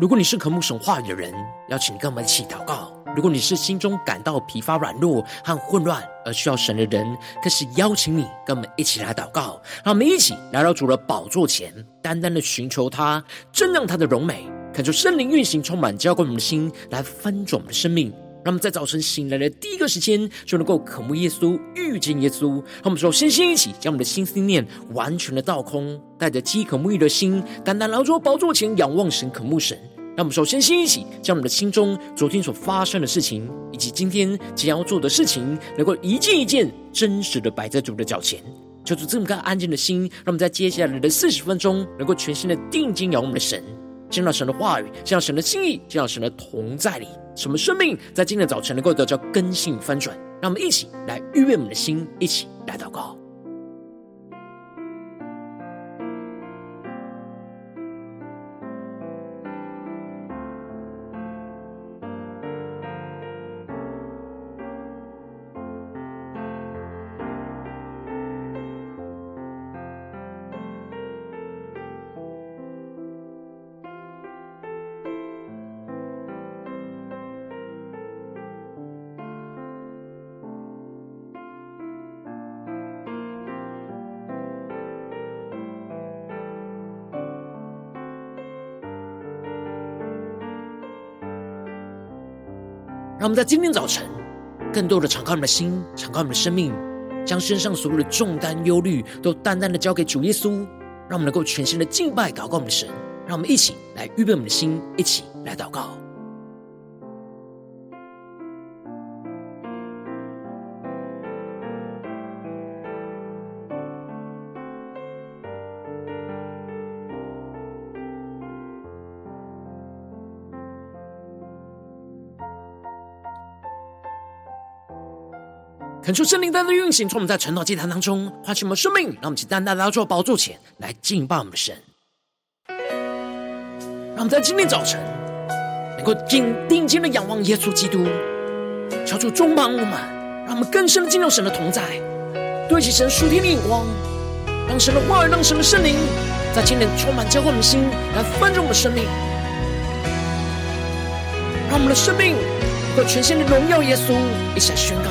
如果你是渴慕神话语的人，邀请你跟我们一起祷告；如果你是心中感到疲乏、软弱和混乱而需要神的人，更是邀请你跟我们一起来祷告。让我们一起来到主的宝座前，单单的寻求他，瞻仰他的荣美，恳求圣灵运行，充满浇灌我们的心，来翻转我们的生命。让我们在早晨醒来的第一个时间，就能够渴慕耶稣、遇见耶稣。让我们说，先先一起将我们的心思念完全的倒空，带着饥渴沐浴的心，单单来到宝座前仰望神、渴慕神。让我们首先先一起将我们的心中昨天所发生的事情，以及今天即将要做的事情，能够一件一件真实的摆在主的脚前，求主这么个安静的心，让我们在接下来的四十分钟，能够全心的定睛仰望我们的神。见到神的话语，见到神的心意，见到神的同在里，使我们生命在今天的早晨能够得到更新翻转。让我们一起来预备我们的心，一起来祷告。让我们在今天早晨，更多的敞开我们的心，敞开我们的生命，将身上所有的重担、忧虑，都淡淡的交给主耶稣，让我们能够全心的敬拜、祷告我们的神。让我们一起来预备我们的心，一起来祷告。恳求圣灵单单运行，从我们在晨祷祭坛当中唤醒我们生命，让我们起单单来到宝座前来敬拜我们的神。让我们在今天早晨能够定定睛的仰望耶稣基督，求主中满我们，让我们更深的进入神的同在，对齐神属天的眼光，让神的话语，让神的圣灵在今天充满浇灌我们的心，来翻转我们的生命，让我们的生命能够全新的荣耀耶稣，一起来宣告。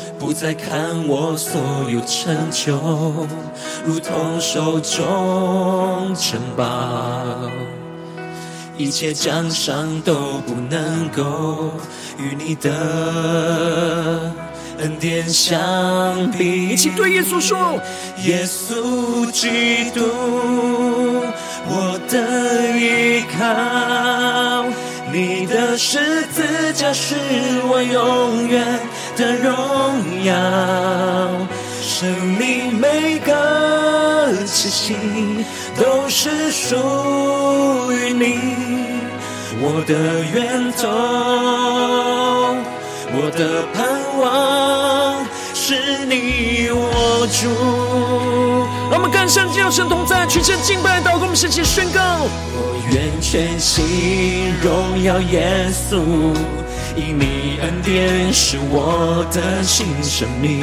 不再看我所有成就，如同手中城堡，一切奖赏都不能够与你的恩典相比。一起对耶稣说：耶稣基督，我的依靠，你的十字架是我永远的荣耀，生命每个气息都是属于你，我的源头，我的盼望是你我主。让我们更深进入神同在，全身敬拜，祷告，我们一起宣告：我愿全心荣耀耶稣。因你恩典是我的新生命，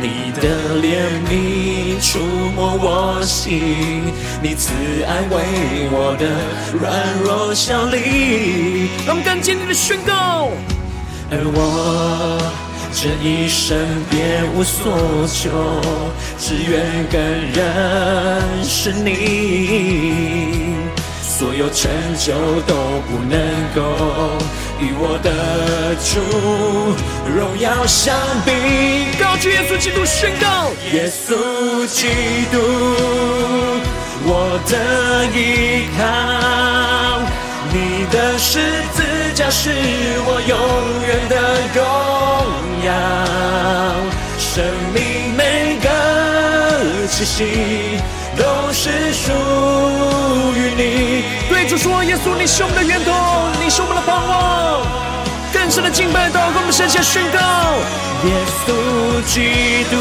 你的怜悯触摸我心，你慈爱为我的软弱效力。让我们更坚定的宣告，而我这一生别无所求，只愿更认识你。所有成就都不能够与我的主荣耀相比。高举耶稣基督宣告：耶稣基督，我的依靠，你的十字架是我永远的荣耀，生命每个气息。都是属于你。对主说：“耶稣，你是我们的源头，你是我们的盼望。更深的敬拜祷告，我们向下宣告：耶稣基督，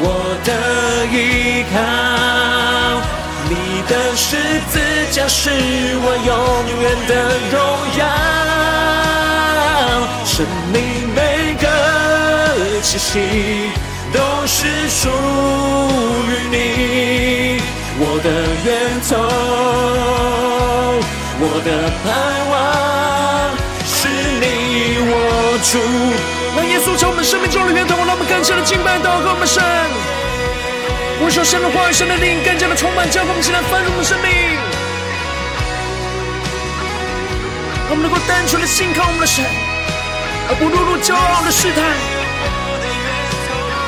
我的依靠，你的十字架是我永远的荣耀，生命每个气息都是属于你，我的源头，我的盼望是你我。主，让耶稣成我们生命中的源头，让我们更加的敬拜祷告我们神。我说神的话语、神的灵更加的充满，将我们现在丰盛的生命。让我们能够单纯的信靠我们的神，而不落入骄傲的试探。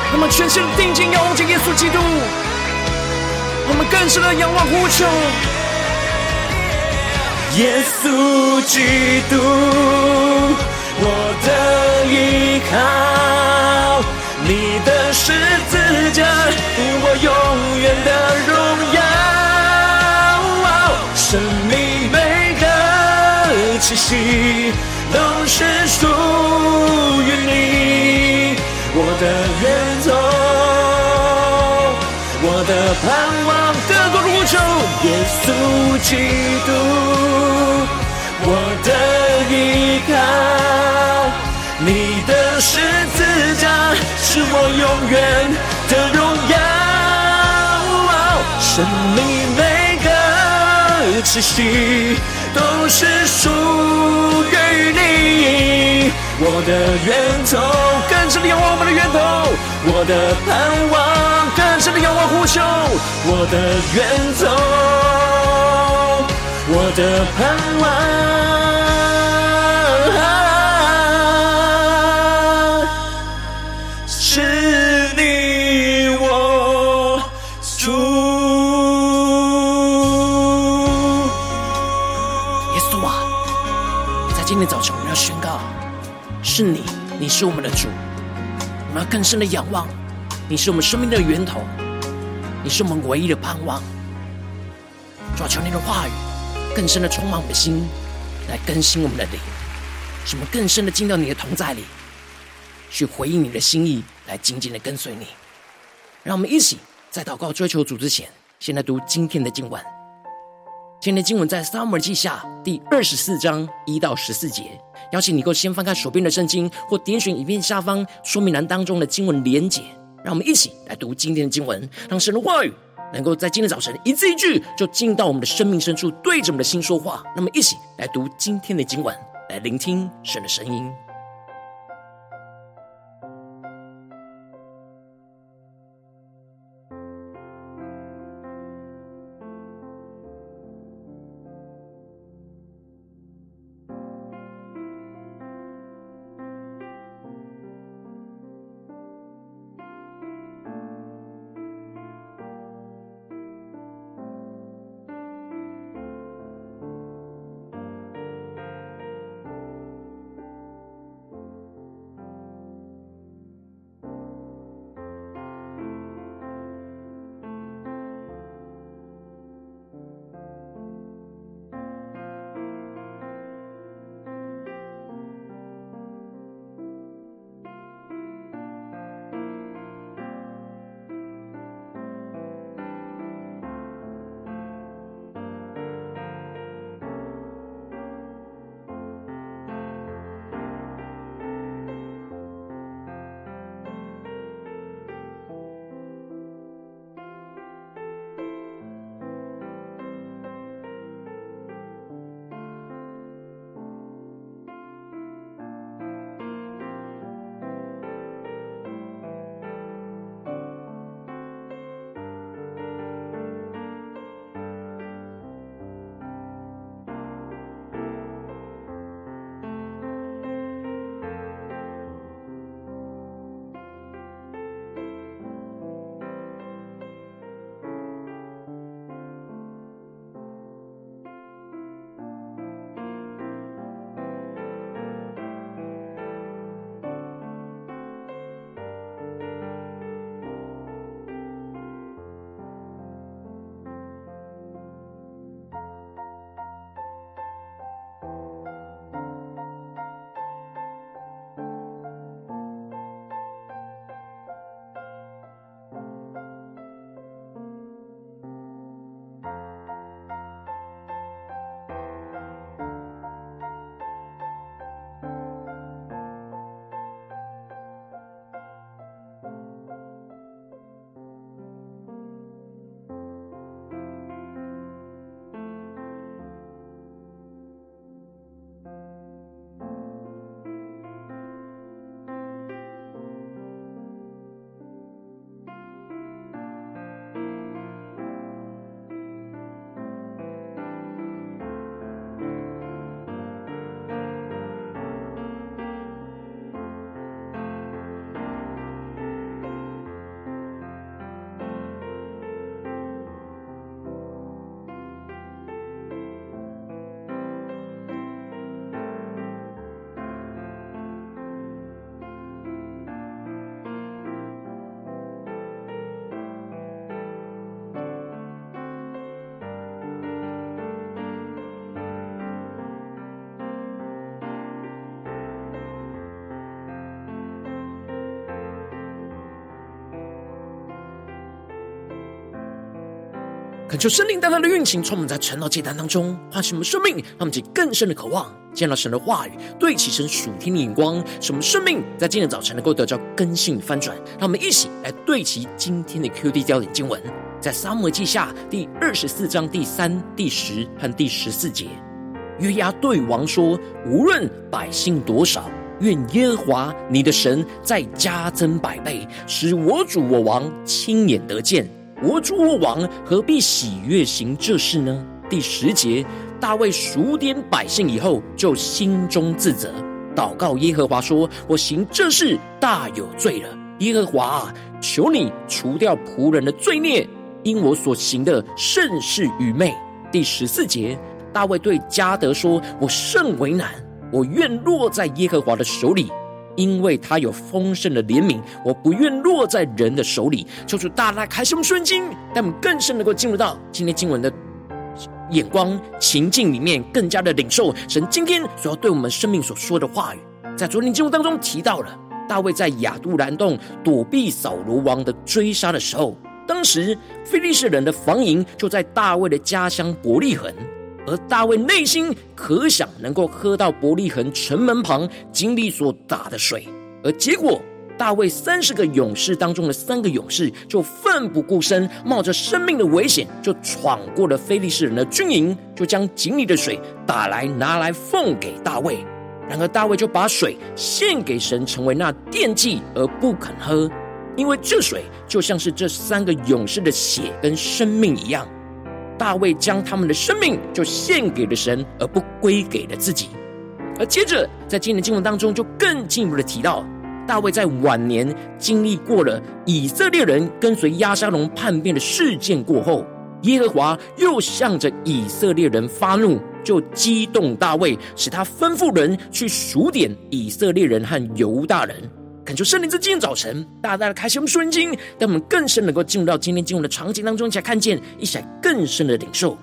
让我们全心的定睛仰望着耶稣基督，我们更深的仰望呼求耶稣基督。我的依靠，你的十字架，我永远的荣耀。生命每个气息都是属于你，我的源头，我的盼望。更多的呼求，耶稣基督。我的依靠，你的十字架是我永远的荣耀。生命每个气息都是属于你，我的源头，更深的仰望我们的源头，我的盼望，更深的仰望呼求，我的源头。我的盼望是我们的主。我们要更深的仰望，你是我们生命的源头，你是我们唯一的盼望。主啊，求你的话语。更深的充满我们的心，来更新我们的灵，使我们更深的进到你的同在里，去回应你的心意，来紧紧的跟随你。让我们一起在祷告追求主之前，先来读今天的经文。今天的经文在撒母耳记下第二十四章一到十四节。邀请你够先翻开手边的圣经，或点选影片下方说明栏当中的经文连结。让我们一起来读今天的经文，让神的话语。能够在今天早晨一字一句就进到我们的生命深处，对着我们的心说话。那么，一起来读今天的经文，来聆听神的声音。恳求圣灵大大的运行，充满在晨祷祭坛当中，唤醒我们生命，让我们起更深的渴望，见到神的话语，对齐神属天的眼光，使我们生命在今天早晨能够得到更新翻转。让我们一起来对齐今天的 QD 焦点经文，在撒母耳记下第二十四章第三、第十和第十四节。约押对王说：“无论百姓多少，愿耶和华你的神再加增百倍，使我主我王亲眼得见。”我主我王何必喜悦行这事呢？第十节，大卫数点百姓以后，就心中自责，祷告耶和华说：“我行这事大有罪了。耶和华啊，求你除掉仆人的罪孽，因我所行的甚是愚昧。”第十四节，大卫对迦得说：“我甚为难，我愿落在耶和华的手里。”因为他有丰盛的怜悯，我不愿落在人的手里。求主大大开启我们圣经，让我们更深能够进入到今天经文的眼光情境里面，更加的领受神今天所要对我们生命所说的话语。在昨天经文当中提到了大卫在亚杜兰洞躲避扫罗王的追杀的时候，当时非利士人的防营就在大卫的家乡伯利恒。而大卫内心可想能够喝到伯利恒城门旁经历所打的水，而结果大卫三十个勇士当中的三个勇士就奋不顾身，冒着生命的危险，就闯过了非利士人的军营，就将井里的水打来拿来奉给大卫。然而大卫就把水献给神，成为那奠祭而不肯喝，因为这水就像是这三个勇士的血跟生命一样。大卫将他们的生命就献给了神，而不归给了自己。而接着，在今年的经文当中，就更进一步的提到，大卫在晚年经历过了以色列人跟随押沙龙叛变的事件过后，耶和华又向着以色列人发怒，就激动大卫，使他吩咐人去数点以色列人和犹大人。恳求圣灵在今天早晨大大的开启我们圣经，让我们更深能够进入到今天经文的场景当中，一起来看见，一起来更深的领受。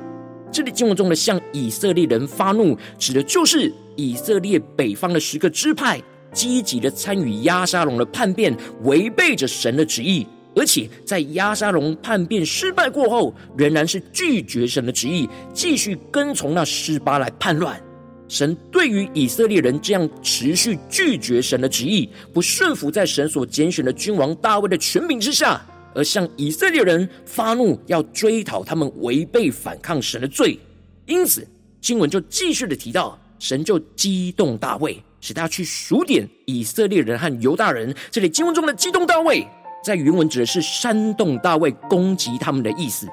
这里经文中的向以色列人发怒，指的就是以色列北方的十个支派积极的参与押沙龙的叛变，违背着神的旨意，而且在押沙龙叛变失败过后，仍然是拒绝神的旨意，继续跟从那示巴来叛乱。神对于以色列人这样持续拒绝神的旨意，不顺服在神所拣选的君王大卫的权柄之下，而向以色列人发怒，要追讨他们违背反抗神的罪。因此，经文就继续的提到，神就激动大卫，使他去数点以色列人和犹大人。这里经文中的激动大卫，在原文指的是煽动大卫攻击他们的意思。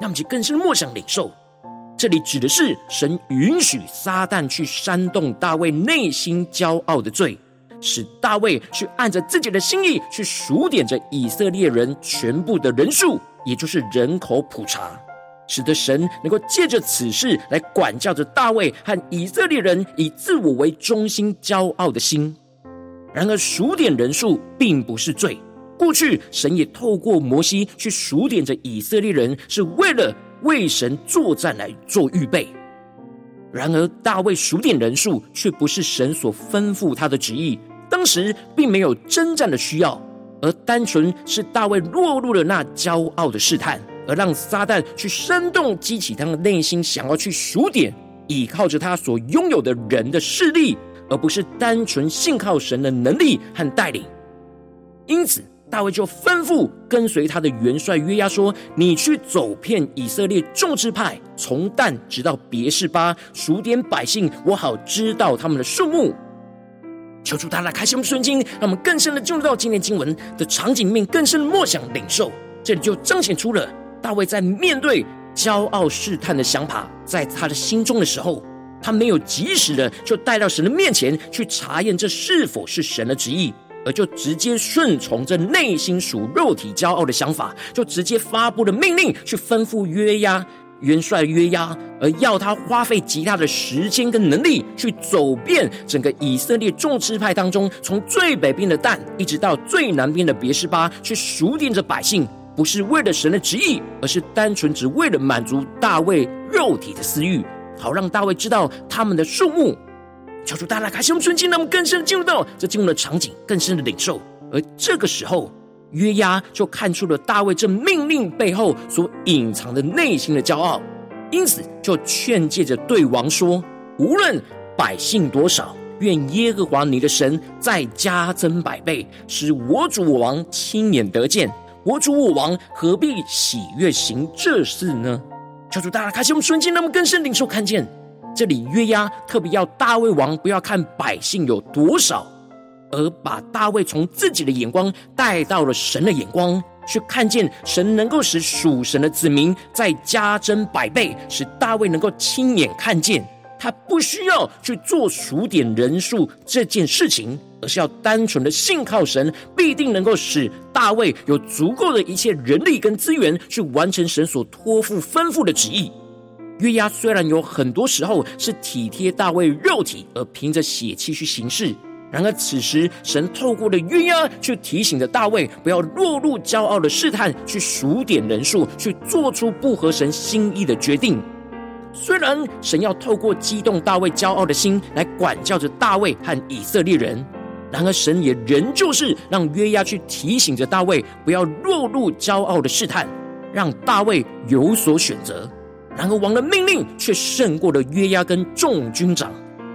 那么，就更深默想领受。这里指的是神允许撒旦去煽动大卫内心骄傲的罪，使大卫去按着自己的心意去数点着以色列人全部的人数，也就是人口普查，使得神能够借着此事来管教着大卫和以色列人以自我为中心骄傲的心。然而数点人数并不是罪，过去神也透过摩西去数点着以色列人，是为了。为神作战来做预备，然而大卫数点人数却不是神所吩咐他的旨意。当时并没有征战的需要，而单纯是大卫落入了那骄傲的试探，而让撒旦去煽动激起他的内心，想要去数点，依靠着他所拥有的人的势力，而不是单纯信靠神的能力和带领。因此。大卫就吩咐跟随他的元帅约押说：“你去走遍以色列众支派，从旦直到别是巴，数点百姓，我好知道他们的数目。”求主大大开启我们圣经，让我们更深的进入到今天经文的场景里面，更深的默想领受。这里就彰显出了大卫在面对骄傲试探的想法在他的心中的时候，他没有及时的就带到神的面前去查验这是否是神的旨意。而就直接顺从这内心属肉体骄傲的想法，就直接发布了命令，去吩咐约押元帅约押，而要他花费极大的时间跟能力，去走遍整个以色列众支派当中，从最北边的但，一直到最南边的别是巴，去数点着百姓，不是为了神的旨意，而是单纯只为了满足大卫肉体的私欲，好让大卫知道他们的数目。求主大大开启我们纯净，让我们更深的进入到这进入的场景，更深的领受。而这个时候，约押就看出了大卫这命令背后所隐藏的内心的骄傲，因此就劝诫着对王说：“无论百姓多少，愿耶和华你的神再加增百倍，使我主我王亲眼得见。我主我王何必喜悦行这事呢？”求主大家开启我们瞬间，那么更深领受看见这里约押特别要大卫王不要看百姓有多少。而把大卫从自己的眼光带到了神的眼光，去看见神能够使属神的子民再加增百倍，使大卫能够亲眼看见。他不需要去做数点人数这件事情，而是要单纯的信靠神，必定能够使大卫有足够的一切人力跟资源去完成神所托付吩咐的旨意。约押虽然有很多时候是体贴大卫肉体，而凭着血气去行事。然而，此时神透过了约押，去提醒着大卫，不要落入骄傲的试探，去数点人数，去做出不合神心意的决定。虽然神要透过激动大卫骄傲的心来管教着大卫和以色列人，然而神也仍旧是让约押去提醒着大卫，不要落入骄傲的试探，让大卫有所选择。然而王的命令却胜过了约押跟众军长。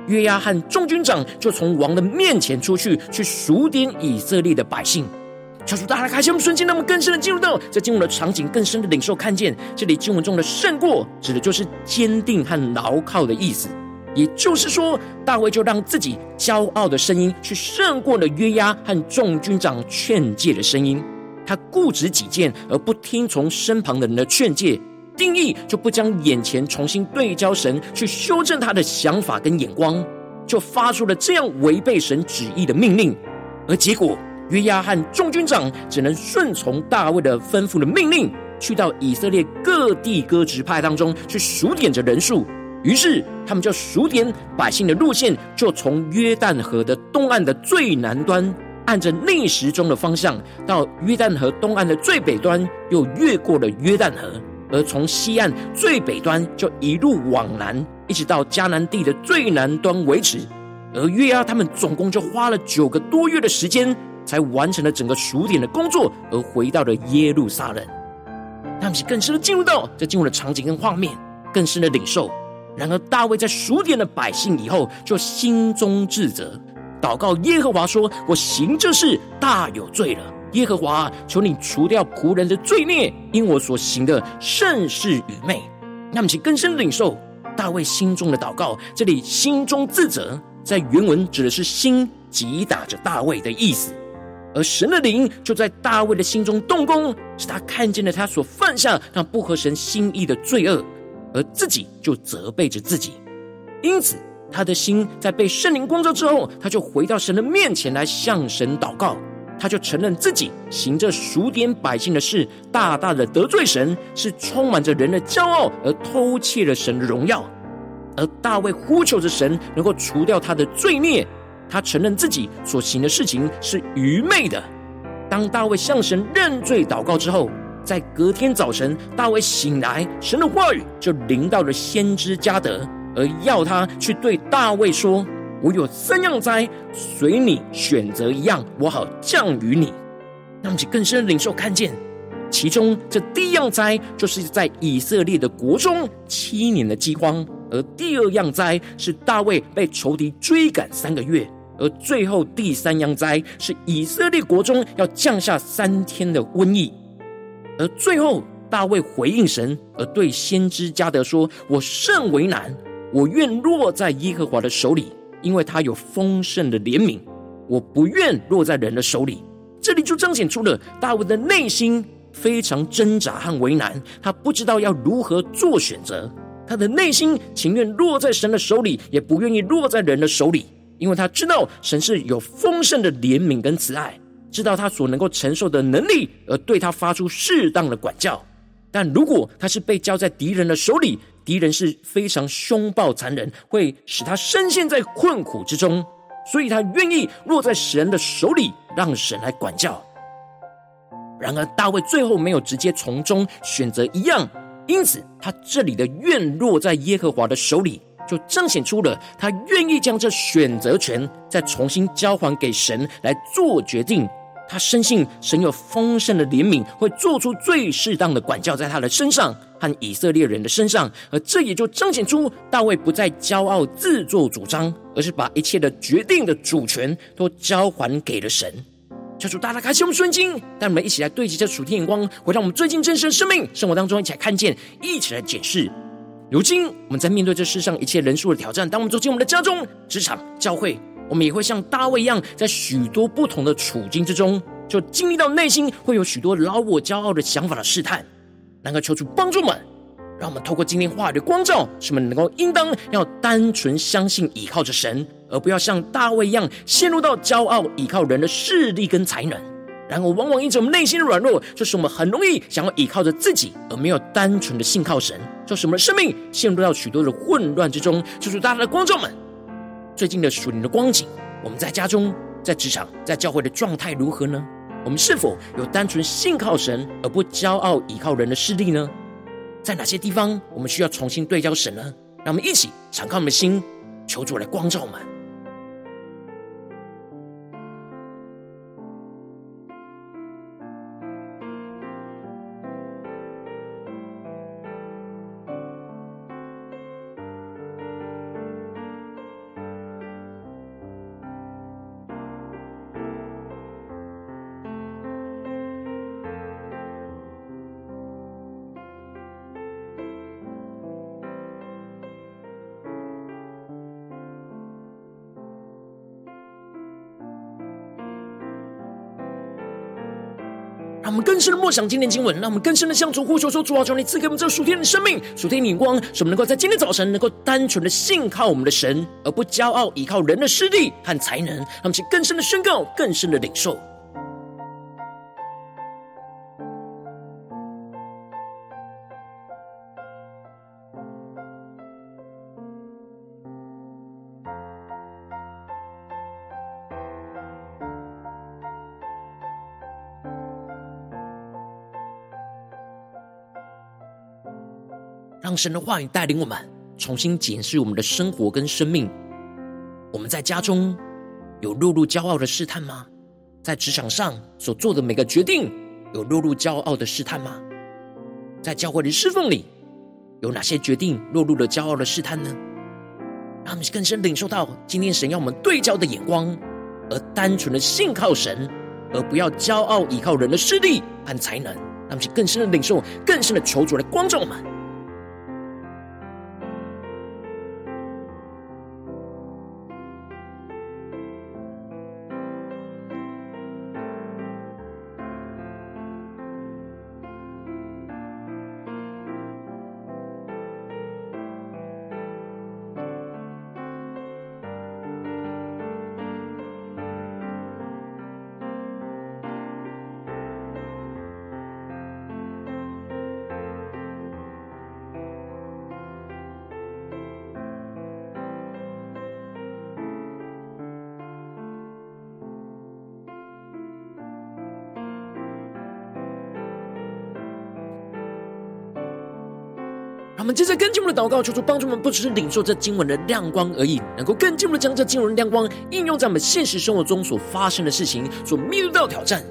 约押和众军长就从王的面前出去，去数点以色列的百姓。求主大家开心我们瞬间，那么更深的进入到在经文的场景，更深的领受看见这里经文中的胜过，指的就是坚定和牢靠的意思。也就是说，大卫就让自己骄傲的声音去胜过了约押和众军长劝诫的声音。他固执己见，而不听从身旁的人的劝诫。定义就不将眼前重新对焦神，去修正他的想法跟眼光，就发出了这样违背神旨意的命令，而结果约押和众军长只能顺从大卫的吩咐的命令，去到以色列各地各支派当中去数点着人数。于是他们就数点百姓的路线，就从约旦河的东岸的最南端，按着逆时钟的方向，到约旦河东岸的最北端，又越过了约旦河。而从西岸最北端就一路往南，一直到迦南地的最南端为止。而约押他们总共就花了九个多月的时间，才完成了整个数点的工作，而回到了耶路撒冷。他们是更深的进入到这进入的场景跟画面，更深的领受。然而大卫在数点的百姓以后，就心中自责，祷告耶和华说：“我行这事大有罪了。”耶和华，求你除掉仆人的罪孽，因我所行的甚是愚昧。那么，请更深领受大卫心中的祷告。这里心中自责，在原文指的是心击打着大卫的意思。而神的灵就在大卫的心中动工，使他看见了他所犯下那不合神心意的罪恶，而自己就责备着自己。因此，他的心在被圣灵光照之后，他就回到神的面前来向神祷告。他就承认自己行这数点百姓的事，大大的得罪神，是充满着人的骄傲，而偷窃了神的荣耀。而大卫呼求着神，能够除掉他的罪孽。他承认自己所行的事情是愚昧的。当大卫向神认罪祷告之后，在隔天早晨，大卫醒来，神的话语就临到了先知迦得，而要他去对大卫说。我有三样灾，随你选择一样，我好降于你。让我们更深的领受看见，其中这第一样灾，就是在以色列的国中七年的饥荒；而第二样灾是大卫被仇敌追赶三个月；而最后第三样灾是以色列国中要降下三天的瘟疫。而最后大卫回应神，而对先知迦得说：“我甚为难，我愿落在耶和华的手里。”因为他有丰盛的怜悯，我不愿落在人的手里。这里就彰显出了大卫的内心非常挣扎和为难，他不知道要如何做选择。他的内心情愿落在神的手里，也不愿意落在人的手里，因为他知道神是有丰盛的怜悯跟慈爱，知道他所能够承受的能力，而对他发出适当的管教。但如果他是被交在敌人的手里，敌人是非常凶暴残忍，会使他深陷在困苦之中，所以他愿意落在神的手里，让神来管教。然而大卫最后没有直接从中选择一样，因此他这里的愿落在耶和华的手里，就彰显出了他愿意将这选择权再重新交还给神来做决定，他深信神有丰盛的怜悯，会做出最适当的管教在他的身上和以色列人的身上，而这也就彰显出大卫不再骄傲自作主张，而是把一切的决定的主权都交还给了神。求主大大开启我们顺经，带我们一起来对齐这属天眼光，回到我们最近真实的生命生活当中，一起来看见，一起来检视。如今我们在面对这世上一切人数的挑战，当我们走进我们的家中、职场、教会。我们也会像大卫一样，在许多不同的处境之中，就经历到内心会有许多老我骄傲的想法的试探。能够求主帮助们，让我们透过今天话语的光照，使我们能够应当要单纯相信倚靠着神，而不要像大卫一样陷入到骄傲倚靠人的势力跟才能。然而，往往因着我们内心的软弱，就是我们很容易想要倚靠着自己，而没有单纯的信靠神，就使我们的生命陷入到许多的混乱之中。求主大大的光照们。最近的属灵的光景，我们在家中、在职场、在教会的状态如何呢？我们是否有单纯信靠神而不骄傲倚靠人的势力呢？在哪些地方我们需要重新对焦神呢？让我们一起敞开我们的心，求主来光照我们。让我们更深的默想今天经文，让我们更深的向主呼求说：主啊，求你赐给我们这属天的生命、属天的眼光，使我们能够在今天早晨能够单纯的信靠我们的神，而不骄傲依靠人的势力和才能。让我们去更深的宣告，更深的领受。让神的话语带领我们重新检视我们的生活跟生命。我们在家中有落入骄傲的试探吗？在职场上所做的每个决定有落入骄傲的试探吗？在教会的侍奉里有哪些决定落入了骄傲的试探呢？让我们更深领受到今天神要我们对焦的眼光，而单纯的信靠神，而不要骄傲依靠人的势力和才能。让我们更深的领受，更深的求主来光照我们。我们接着更进一步的祷告，求主帮助我们，不只是领受这经文的亮光而已，能够更进一步的将这经文的亮光应用在我们现实生活中所发生的事情，所面对到的挑战。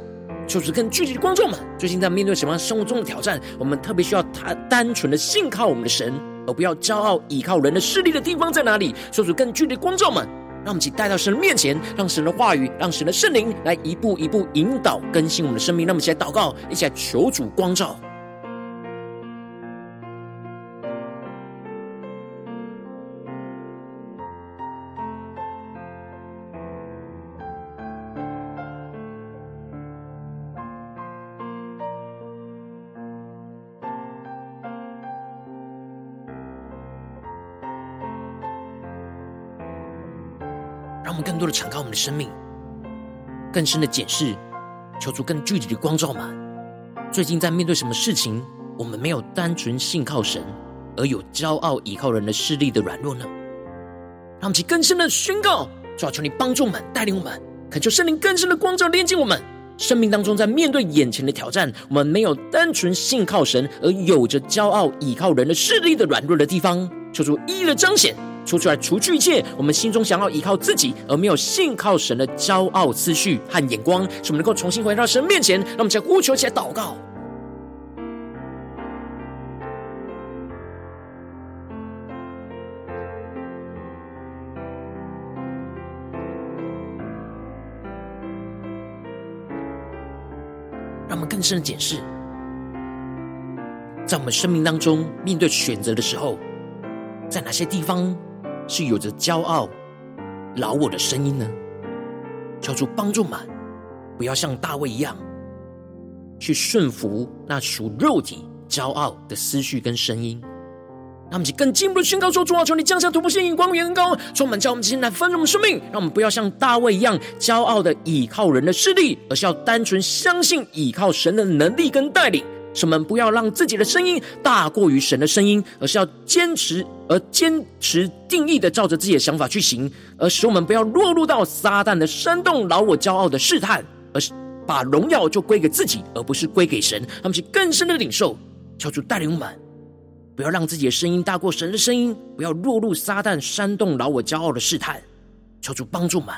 求主更具体的光照们，最近在面对什么样生活中的挑战？我们特别需要他单纯的信靠我们的神，而不要骄傲依靠人的势力的地方在哪里？求主更具体的光照们，让我们一起带到神的面前，让神的话语，让神的圣灵来一步一步引导更新我们的生命。让我们一起来祷告，一起来求主光照。更多的敞开我们的生命，更深的检视，求出更具体的光照吗？最近在面对什么事情，我们没有单纯信靠神，而有骄傲倚靠人的势力的软弱呢？让我们更深的宣告，主啊，求你帮助我们，带领我们，恳求圣灵更深的光照连接我们生命当中，在面对眼前的挑战，我们没有单纯信靠神，而有着骄傲倚靠人的势力的软弱的地方，求出一一的彰显。说出来，除去一切我们心中想要依靠自己而没有信靠神的骄傲思绪和眼光，使我们能够重新回到神面前。让我们再呼求起来，祷告。让我们更深的检视，在我们生命当中面对选择的时候，在哪些地方？是有着骄傲、老我的声音呢？求主帮助们，不要像大卫一样，去顺服那属肉体骄傲的思绪跟声音。那么，就更进一步的宣告说：主啊，求你降下突破性眼光，远高，充满叫我们今天来丰盛我们生命。让我们不要像大卫一样，骄傲的倚靠人的势力，而是要单纯相信倚靠神的能力跟带领。使我们不要让自己的声音大过于神的声音，而是要坚持而坚持定义的照着自己的想法去行，而使我们不要落入到撒旦的煽动老我骄傲的试探，而是把荣耀就归给自己，而不是归给神。他们是更深的领受，求主带领我们，不要让自己的声音大过神的声音，不要落入撒旦煽动老我骄傲的试探。求主帮助我们。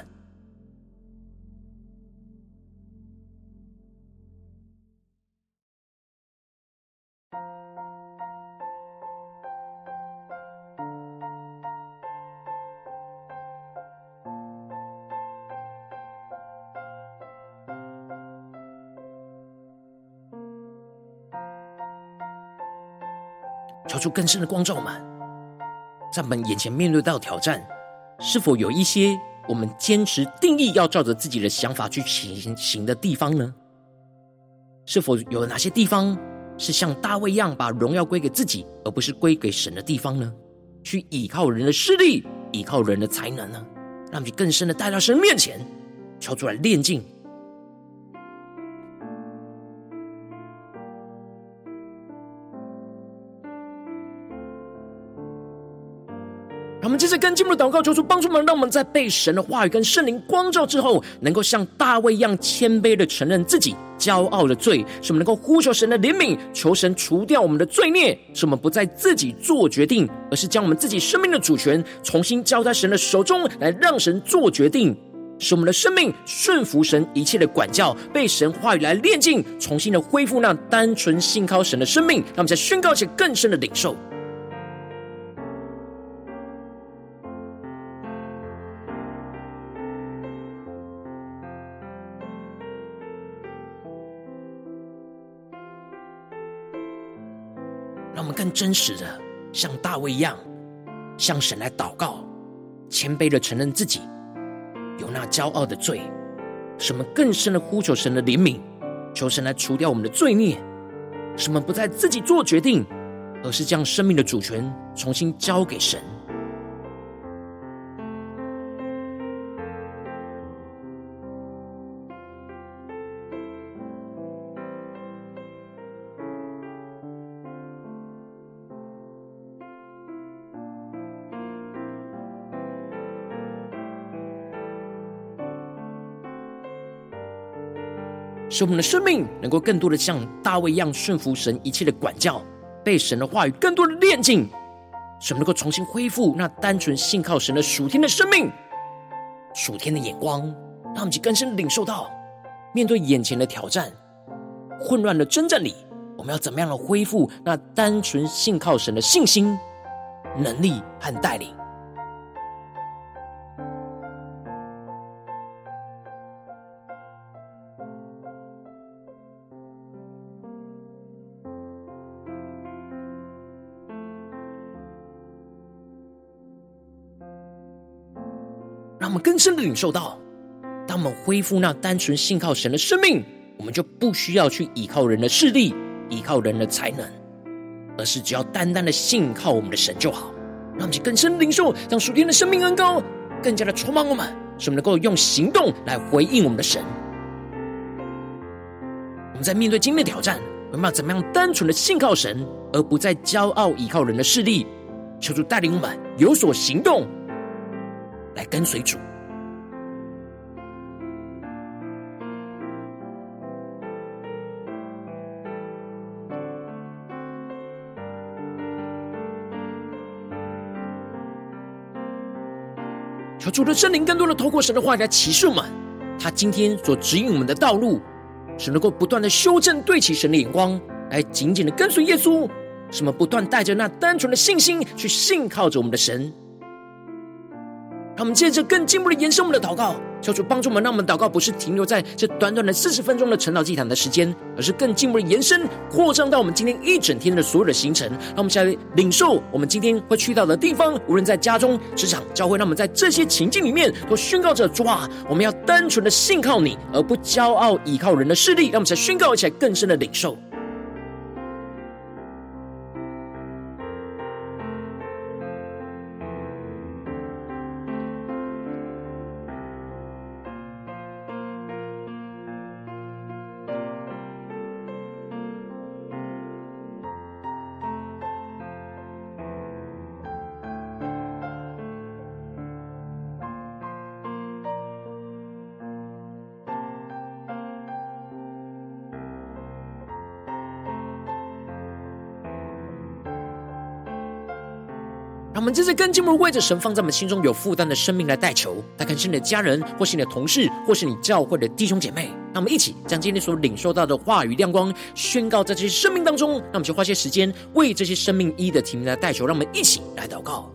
出更深的光照们，在我们眼前面对到挑战，是否有一些我们坚持定义要照着自己的想法去行行的地方呢？是否有哪些地方是像大卫一样把荣耀归给自己，而不是归给神的地方呢？去依靠人的势力，依靠人的才能呢？让我们更深的带到神面前，求主来炼净。我们接着跟进我们的祷告，求主帮助我们，让我们在被神的话语跟圣灵光照之后，能够像大卫一样谦卑的承认自己骄傲的罪，使我们能够呼求神的怜悯，求神除掉我们的罪孽，使我们不再自己做决定，而是将我们自己生命的主权重新交在神的手中，来让神做决定，使我们的生命顺服神一切的管教，被神话语来炼净，重新的恢复那单纯信靠神的生命。让我们再宣告一些更深的领受。真实的，像大卫一样，向神来祷告，谦卑的承认自己有那骄傲的罪，什么更深的呼求神的怜悯，求神来除掉我们的罪孽，什么不再自己做决定，而是将生命的主权重新交给神。使我们的生命能够更多的像大卫一样顺服神一切的管教，被神的话语更多的炼净，使我们能够重新恢复那单纯信靠神的属天的生命、属天的眼光，让我们去更深的领受到，面对眼前的挑战、混乱的征战里，我们要怎么样的恢复那单纯信靠神的信心、能力和带领。深的领受到，当我们恢复那单纯信靠神的生命，我们就不需要去依靠人的势力、依靠人的才能，而是只要单单的信靠我们的神就好。让我们更深的领受，让属天的生命恩膏更加的充满我们，使我们能够用行动来回应我们的神。我们在面对今天的挑战，我们要怎么样单纯的信靠神，而不再骄傲依靠人的势力？求主带领我们有所行动。来跟随主，求主的圣灵更多的透过神的话来启示我们，他今天所指引我们的道路，使能够不断的修正对齐神的眼光，来紧紧的跟随耶稣，使我们不断带着那单纯的信心去信靠着我们的神。让我们接着更进一步的延伸我们的祷告，求主帮助我们，让我们祷告不是停留在这短短的四十分钟的晨祷祭坛的时间，而是更进一步的延伸扩张到我们今天一整天的所有的行程。让我们现在领受我们今天会去到的地方，无论在家中、职场、教会，让我们在这些情境里面都宣告着：主啊，我们要单纯的信靠你，而不骄傲倚靠人的势力。让我们再宣告起来，更深的领受。我们这次跟进为着神放在我们心中有负担的生命来代求，他看是你的家人，或是你的同事，或是你教会的弟兄姐妹。那我们一起将今天所领受到的话语亮光宣告在这些生命当中。那我们就花些时间为这些生命一的提名来代求。让我们一起来祷告。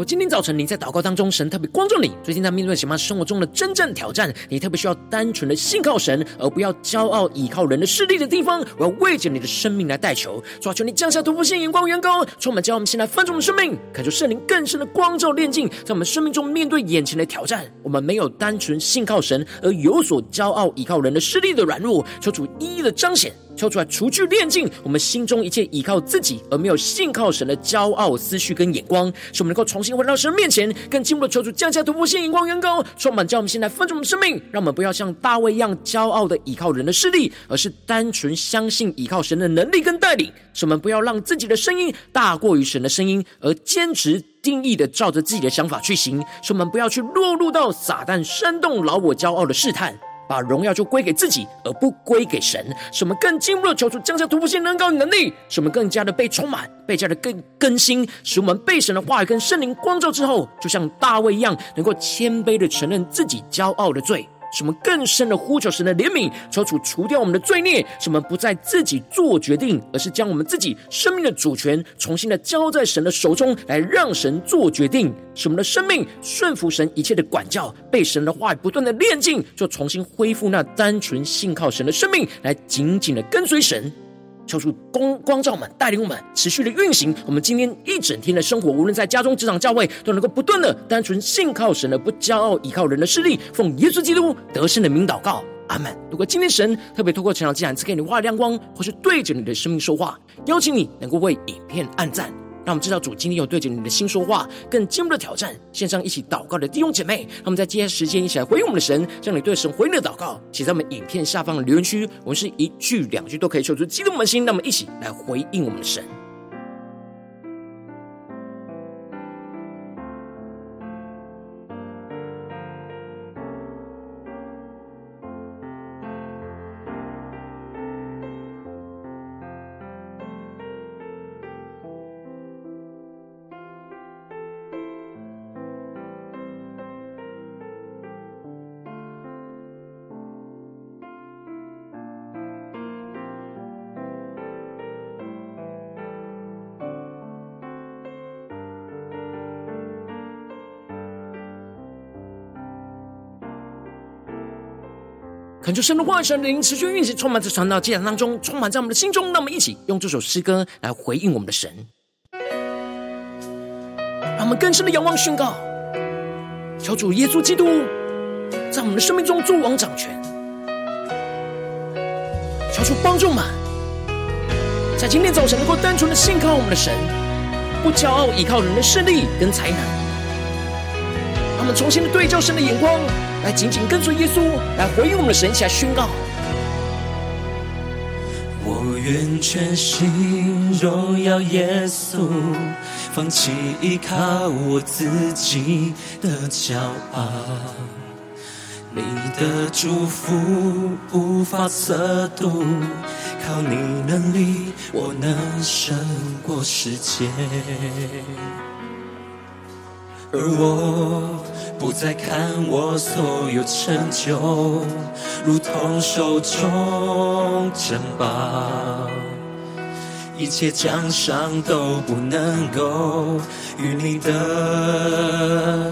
如果今天早晨你在祷告当中，神特别光照你，最近在面对什么生活中的真正挑战，你特别需要单纯的信靠神，而不要骄傲倚靠人的势力的地方，我要为着你的生命来代求，抓，求你降下突破性眼光，远高，充满，叫我们现在翻转我们生命，感受圣灵更深的光照炼净，在我们生命中面对眼前的挑战，我们没有单纯信靠神，而有所骄傲倚靠人的势力的软弱，求主一一的彰显。抽出来，除去炼净我们心中一切依靠自己而没有信靠神的骄傲思绪跟眼光，使我们能够重新回到神面前，更进步的求主降下突破性眼光，远高充满，叫我们现在分盛我们生命，让我们不要像大卫一样骄傲的依靠人的势力，而是单纯相信依靠神的能力跟带领。使我们不要让自己的声音大过于神的声音，而坚持定义的照着自己的想法去行。使我们不要去落入到撒旦煽动老我骄傲的试探。把荣耀就归给自己，而不归给神。使我们更进一步的求主降下突破性能高的能力，使我们更加的被充满，被加的更更新。使我们被神的话语跟圣灵光照之后，就像大卫一样，能够谦卑的承认自己骄傲的罪。什么更深的呼求神的怜悯，求主除掉我们的罪孽，什么不再自己做决定，而是将我们自己生命的主权重新的交在神的手中，来让神做决定。使我们的生命顺服神一切的管教，被神的话语不断的炼净，就重新恢复那单纯信靠神的生命，来紧紧的跟随神。求出光光照满，带领我们持续的运行。我们今天一整天的生活，无论在家中、职场、教会，都能够不断的单纯信靠神的，不骄傲依靠人的势力。奉耶稣基督得胜的名祷告，阿门。如果今天神特别透过成长记，然赐给你画亮光，或是对着你的生命说话，邀请你能够为影片按赞。让我们知道主今天有对着你的心说话，更进一步的挑战。线上一起祷告的弟兄姐妹，让我们在接下来时间一起来回应我们的神，让你对神回应的祷告写在我们影片下方的留言区。我们是一句两句都可以说出激动我们的心，那么一起来回应我们的神。恳求神的话语、神灵持续运行，充满在传道祭坛当中，充满在我们的心中。让我们一起用这首诗歌来回应我们的神。让我们更深的仰望宣告，求主耶稣基督在我们的生命中作王掌权，求主帮助我们，在今天早晨能够单纯的信靠我们的神，不骄傲依靠人的势力跟才能，让我们重新的对照神的眼光，来紧紧跟随耶稣，来回应我们的神，起来宣告。我愿全心荣耀耶稣，放弃依靠我自己的骄傲。你的祝福无法测度，靠你能力，我能胜过世界。而我不再看我所有成就，如同手中珍宝，一切奖赏都不能够与你的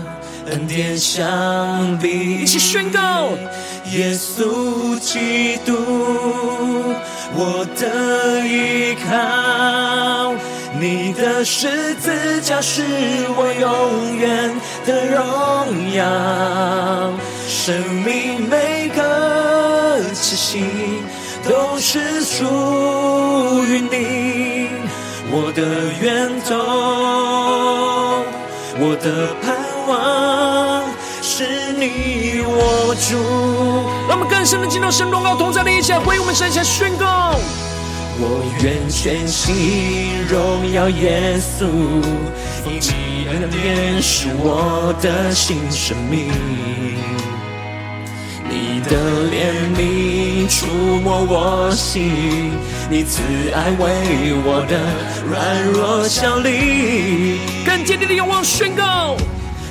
恩典相比。一起宣告：耶稣基督，我的依靠。你的十字架是我永远的荣耀，生命每个气息都是属于你，我的源头，我的盼望是你我主。让我们更深的进入神荣耀同在的一切，为我们神下宣告。我愿全心荣耀耶稣，以你恩典是我的新生命，你的怜悯触摸我心，你慈爱为我的软弱效力，更坚定的仰望宣告，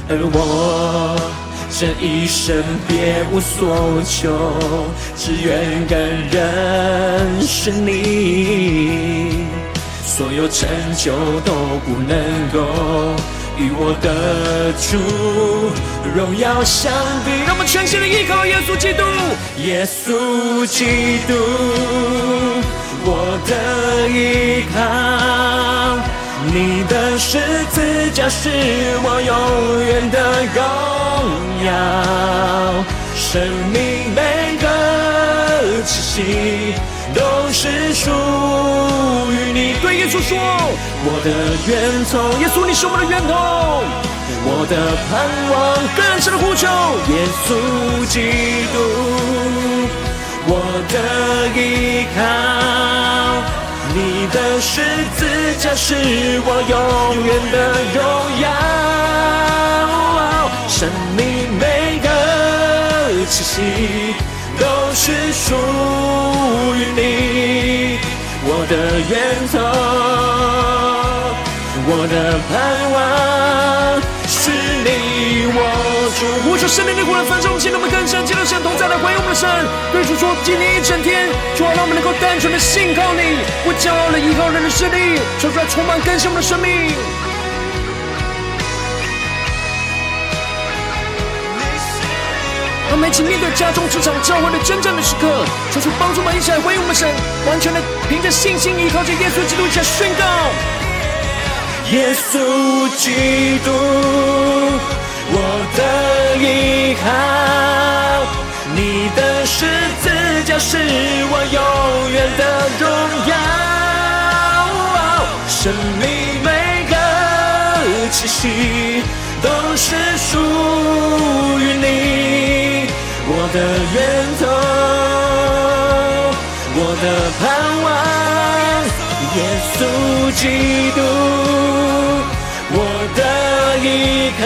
而我。这一生别无所求，只愿更认识你。所有成就都不能够与我的主荣耀相比。让我们全心的依靠耶稣基督，耶稣基督，我的依靠。你的十字架是我永远的荣耀，生命每个气息都是属于你。对耶稣说，我的源头，耶稣你是我的源头，我的盼望，更深的呼求，耶稣基督，我的依靠。你的十字架是我永远的荣耀，生命每个气息都是属于你，我的源头，我的盼望。你我。呼求圣灵的火来焚烧我们心，让我们更深进入神同在来回应我们的神。对主说，今天一整天，主啊，让我们能够单纯的信靠你，不骄傲的依靠人的势力，求主来充满更新我们的生命。让我们一起面对家中、职场、教会的真正的时刻，求主帮助我们一起来回应我们的神，完全的凭着信心依靠着耶稣基督，一起来宣告：耶稣基督。我的依靠，你的十字架是我永远的荣耀，生命每个气息都是属于你，我的源头，我的盼望，耶稣基督。我的依靠，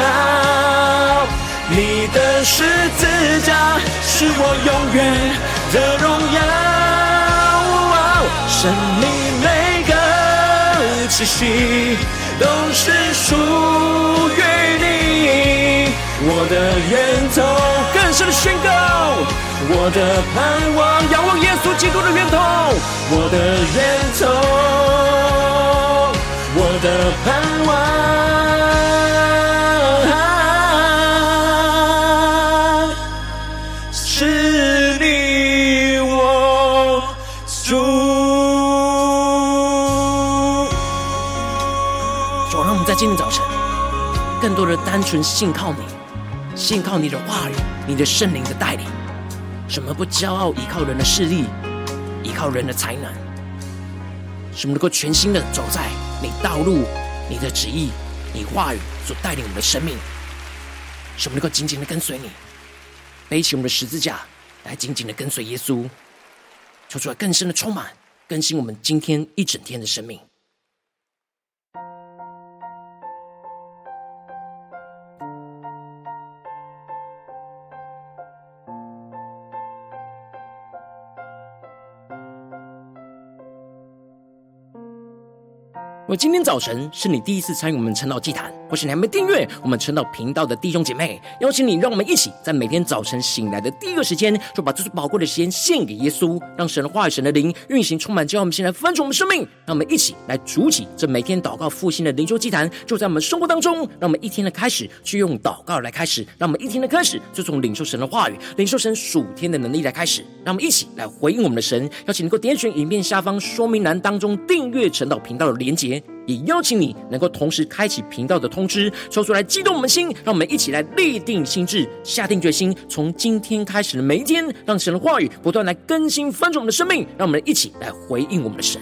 你的十字架是我永远的荣耀，生命每个气息都是属于你。我的源头，更深的宣告，我的盼望，仰望耶稣基督的源头，我的源头。我的盼望是你我主。主，让我们在今天早晨更多的单纯信靠你，信靠你的话语，你的圣灵的带领。什么不骄傲，依靠人的势力，依靠人的才能？什么能够全心的走在你道路、你的旨意、你话语所带领我们的生命？什么能够紧紧的跟随你，背起我们的十字架来紧紧的跟随耶稣？求出来更深的充满，更新我们今天一整天的生命。我今天早晨是你第一次参与我们晨祷祭坛，或是你还没订阅我们晨祷频道的弟兄姐妹，邀请你，让我们一起在每天早晨醒来的第一个时间，就把这最宝贵的时间献给耶稣，让神的话语、神的灵运行充满，叫我们现在分盛我们生命。让我们一起来筑起这每天祷告复兴的灵修祭坛，就在我们生活当中。让我们一天的开始去用祷告来开始，让我们一天的开始就从领受神的话语、领受神属天的能力来开始。让我们一起来回应我们的神，邀请能够点选影片下方说明栏当中订阅晨祷频道的连结。也邀请你能够同时开启频道的通知，抽出来激动我们心，让我们一起来立定心智，下定决心，从今天开始的每一天，让神的话语不断来更新翻转我们的生命，让我们一起来回应我们的神。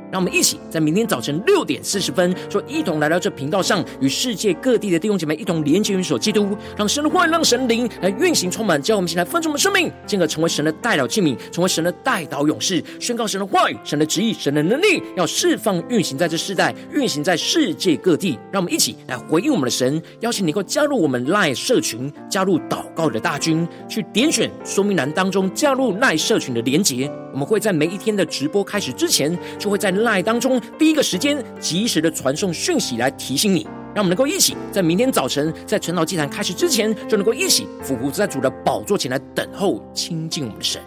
让我们一起在明天早晨六点四十分，就一同来到这频道上，与世界各地的弟兄姐妹一同连接、元首基督，让神的话语、让神灵来运行、充满，叫我们一起来分盛我们生命，进而成为神的代祷器皿，成为神的代祷勇士，宣告神的话语、神的旨意、神的能力，要释放、运行在这世代，运行在世界各地。让我们一起来回应我们的神，邀请你能够加入我们赖社群，加入祷告的大军，去点选说明栏当中加入赖社群的连结。我们会在每一天的直播开始之前，就会在 LINE 当中第一个时间及时的传送讯息来提醒你，让我们能够一起在明天早晨在晨祷祭坛开始之前，就能够一起伏伏在主的宝座前来等候亲近我们的神。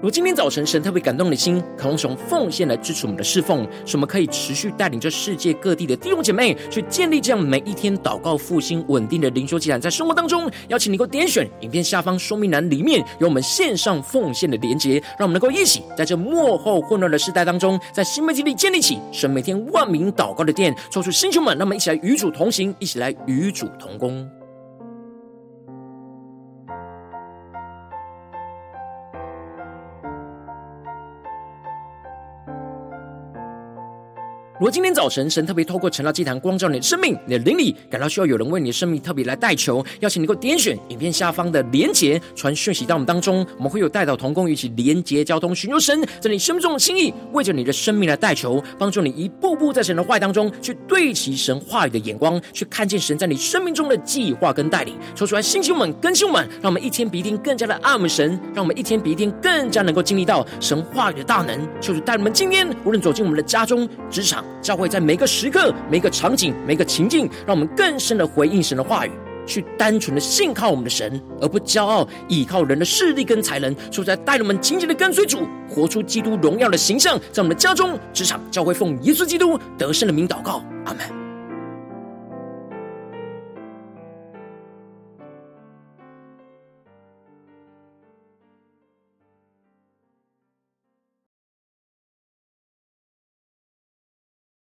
如今天早晨神特别感动的心，渴望从奉献来支持我们的侍奉，使我们可以持续带领着世界各地的弟兄姐妹去建立这样每一天祷告复兴稳定的灵修祭坛，在生活当中，邀请你能够点选影片下方说明栏里面有我们线上奉献的连结，让我们能够一起在这幕后混乱的时代当中，在新媒体里建立起神每天万名祷告的殿，抽出星球们，让我们一起来与主同行，一起来与主同工。如果今天早晨神特别透过晨祷祭坛光照你的生命，你的灵里感到需要有人为你的生命特别来代求，邀请你能够点选影片下方的连结，传讯息到我们当中，我们会有代祷同工一起连结交通，寻求神在你生命中的心意，为着你的生命来代求，帮助你一步步在神的话语当中去对齐神话语的眼光，去看见神在你生命中的计划跟带领。说出来，星球们、更新我们，让我们一天比一天更加的爱慕神，让我们一天比一天更加能够经历到神话语的大能。就是带我们今天无论走进我们的家中、职场。教会在每个时刻、每个场景、每个情境，让我们更深的回应神的话语，去单纯的信靠我们的神，而不骄傲依靠人的势力跟才能。说在带领我们紧紧的跟随主，活出基督荣耀的形象，在我们的家中、职场、教会，奉耶稣基督得胜的名祷告，阿门。